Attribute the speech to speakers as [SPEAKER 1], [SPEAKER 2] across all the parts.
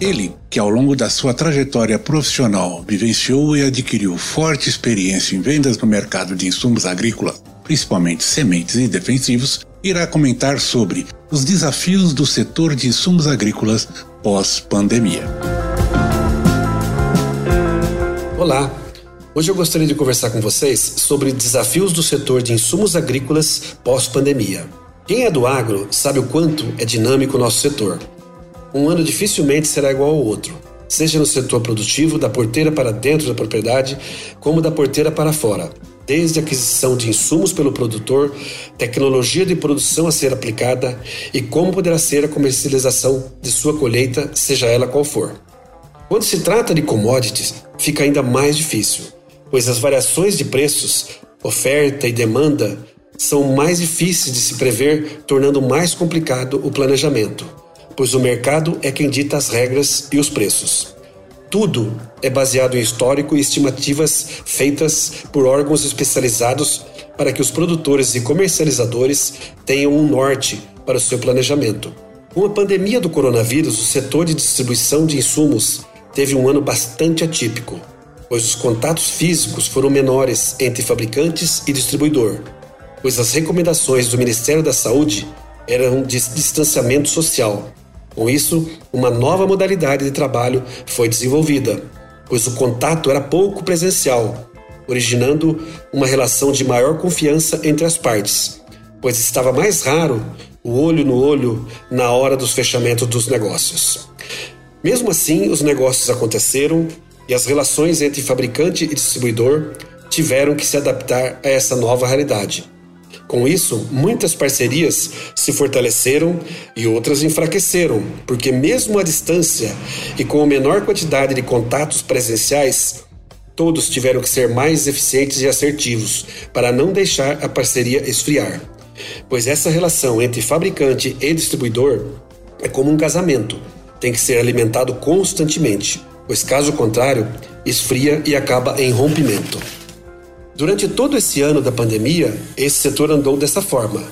[SPEAKER 1] Ele, que ao longo da sua trajetória profissional vivenciou e adquiriu forte experiência em vendas no mercado de insumos agrícolas, principalmente sementes e defensivos, irá comentar sobre os desafios do setor de insumos agrícolas pós-pandemia.
[SPEAKER 2] Olá! Hoje eu gostaria de conversar com vocês sobre desafios do setor de insumos agrícolas pós-pandemia. Quem é do agro sabe o quanto é dinâmico o nosso setor. Um ano dificilmente será igual ao outro, seja no setor produtivo, da porteira para dentro da propriedade, como da porteira para fora, desde a aquisição de insumos pelo produtor, tecnologia de produção a ser aplicada e como poderá ser a comercialização de sua colheita, seja ela qual for. Quando se trata de commodities, fica ainda mais difícil, pois as variações de preços, oferta e demanda são mais difíceis de se prever, tornando mais complicado o planejamento pois o mercado é quem dita as regras e os preços. Tudo é baseado em histórico e estimativas feitas por órgãos especializados para que os produtores e comercializadores tenham um norte para o seu planejamento. Com a pandemia do coronavírus, o setor de distribuição de insumos teve um ano bastante atípico, pois os contatos físicos foram menores entre fabricantes e distribuidor, pois as recomendações do Ministério da Saúde eram de distanciamento social com isso, uma nova modalidade de trabalho foi desenvolvida, pois o contato era pouco presencial, originando uma relação de maior confiança entre as partes, pois estava mais raro o olho no olho na hora dos fechamentos dos negócios. Mesmo assim, os negócios aconteceram e as relações entre fabricante e distribuidor tiveram que se adaptar a essa nova realidade. Com isso, muitas parcerias se fortaleceram e outras enfraqueceram, porque, mesmo à distância e com a menor quantidade de contatos presenciais, todos tiveram que ser mais eficientes e assertivos para não deixar a parceria esfriar. Pois essa relação entre fabricante e distribuidor é como um casamento, tem que ser alimentado constantemente, pois, caso contrário, esfria e acaba em rompimento. Durante todo esse ano da pandemia, esse setor andou dessa forma.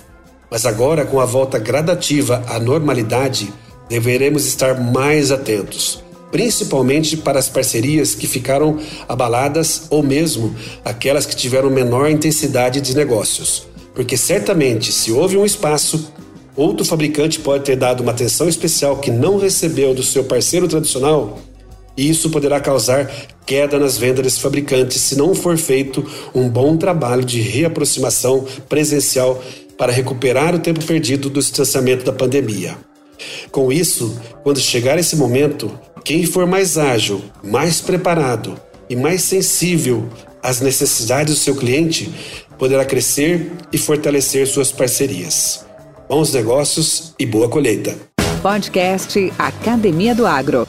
[SPEAKER 2] Mas agora, com a volta gradativa à normalidade, deveremos estar mais atentos, principalmente para as parcerias que ficaram abaladas ou mesmo aquelas que tiveram menor intensidade de negócios. Porque certamente, se houve um espaço, outro fabricante pode ter dado uma atenção especial que não recebeu do seu parceiro tradicional e isso poderá causar queda nas vendas desse fabricante se não for feito um bom trabalho de reaproximação presencial para recuperar o tempo perdido do distanciamento da pandemia. Com isso, quando chegar esse momento, quem for mais ágil, mais preparado e mais sensível às necessidades do seu cliente poderá crescer e fortalecer suas parcerias. Bons negócios e boa colheita.
[SPEAKER 3] Podcast Academia do Agro.